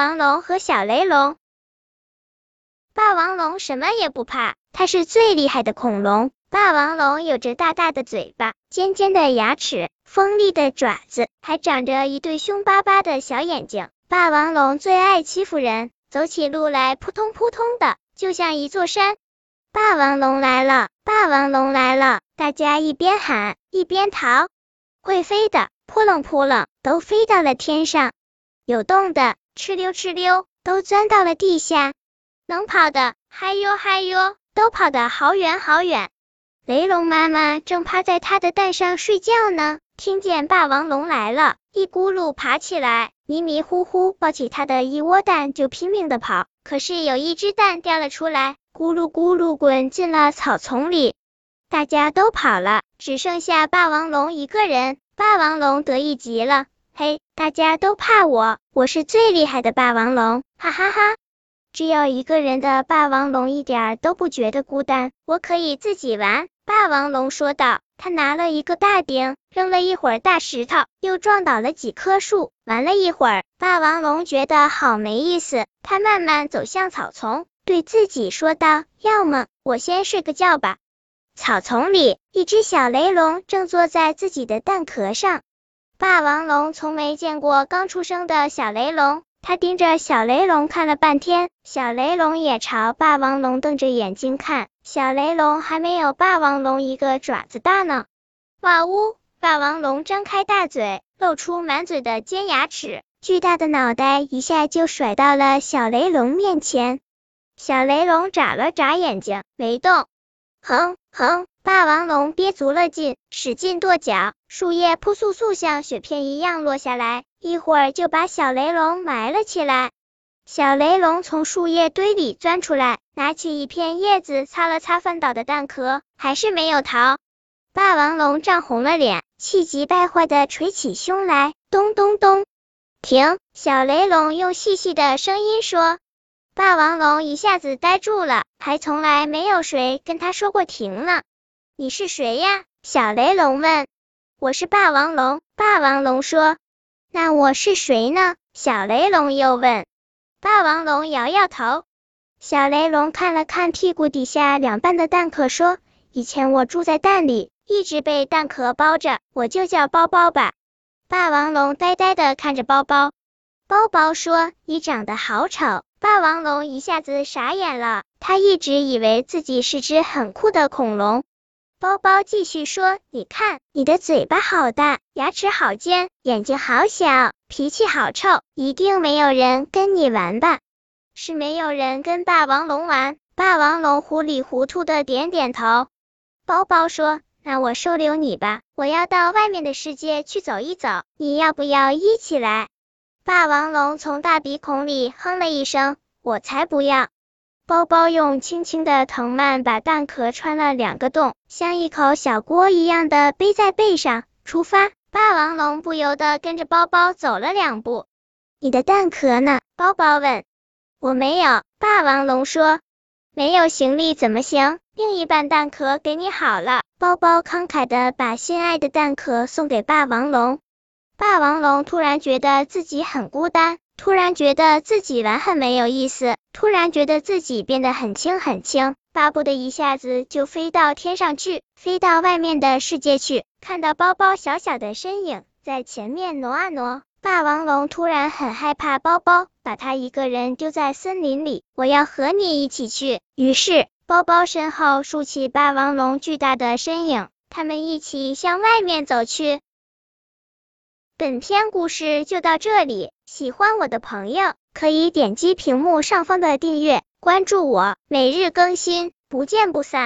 霸王龙和小雷龙。霸王龙什么也不怕，它是最厉害的恐龙。霸王龙有着大大的嘴巴、尖尖的牙齿、锋利的爪子，还长着一对凶巴巴的小眼睛。霸王龙最爱欺负人，走起路来扑通扑通的，就像一座山。霸王龙来了，霸王龙来了！大家一边喊一边逃。会飞的，扑棱扑棱，都飞到了天上；有洞的，哧溜哧溜，都钻到了地下；能跑的，嗨哟嗨哟，都跑得好远好远。雷龙妈妈正趴在它的蛋上睡觉呢，听见霸王龙来了，一咕噜爬起来，迷迷糊糊抱起它的一窝蛋就拼命的跑。可是有一只蛋掉了出来。咕噜咕噜滚进了草丛里，大家都跑了，只剩下霸王龙一个人。霸王龙得意极了，嘿，大家都怕我，我是最厉害的霸王龙，哈哈哈！只有一个人的霸王龙一点都不觉得孤单，我可以自己玩。霸王龙说道，他拿了一个大鼎，扔了一会儿大石头，又撞倒了几棵树。玩了一会儿，霸王龙觉得好没意思，他慢慢走向草丛。对自己说道：“要么我先睡个觉吧。”草丛里，一只小雷龙正坐在自己的蛋壳上。霸王龙从没见过刚出生的小雷龙，他盯着小雷龙看了半天，小雷龙也朝霸王龙瞪着眼睛看。小雷龙还没有霸王龙一个爪子大呢。哇呜！霸王龙张开大嘴，露出满嘴的尖牙齿，巨大的脑袋一下就甩到了小雷龙面前。小雷龙眨了眨眼睛，没动。哼哼，霸王龙憋足了劲，使劲跺脚，树叶扑簌簌像雪片一样落下来，一会儿就把小雷龙埋了起来。小雷龙从树叶堆里钻出来，拿起一片叶子擦了擦翻倒的蛋壳，还是没有逃。霸王龙涨红了脸，气急败坏的捶起胸来，咚咚咚，停！小雷龙用细细的声音说。霸王龙一下子呆住了，还从来没有谁跟他说过停呢。你是谁呀？小雷龙问。我是霸王龙。霸王龙说。那我是谁呢？小雷龙又问。霸王龙摇摇头。小雷龙看了看屁股底下两半的蛋壳，说：以前我住在蛋里，一直被蛋壳包着，我就叫包包吧。霸王龙呆呆的看着包包。包包说：你长得好丑。霸王龙一下子傻眼了，他一直以为自己是只很酷的恐龙。包包继续说：“你看，你的嘴巴好大，牙齿好尖，眼睛好小，脾气好臭，一定没有人跟你玩吧？”是没有人跟霸王龙玩。霸王龙糊里糊涂的点点头。包包说：“那我收留你吧，我要到外面的世界去走一走，你要不要一起来？”霸王龙从大鼻孔里哼了一声，我才不要。包包用轻轻的藤蔓把蛋壳穿了两个洞，像一口小锅一样的背在背上，出发。霸王龙不由得跟着包包走了两步。你的蛋壳呢？包包问。我没有。霸王龙说。没有行李怎么行？另一半蛋壳给你好了。包包慷慨的把心爱的蛋壳送给霸王龙。霸王龙突然觉得自己很孤单，突然觉得自己玩很没有意思，突然觉得自己变得很轻很轻，巴不得一下子就飞到天上去，飞到外面的世界去。看到包包小小的身影在前面挪啊挪，霸王龙突然很害怕包包把他一个人丢在森林里。我要和你一起去。于是包包身后竖起霸王龙巨大的身影，他们一起向外面走去。本篇故事就到这里，喜欢我的朋友可以点击屏幕上方的订阅，关注我，每日更新，不见不散。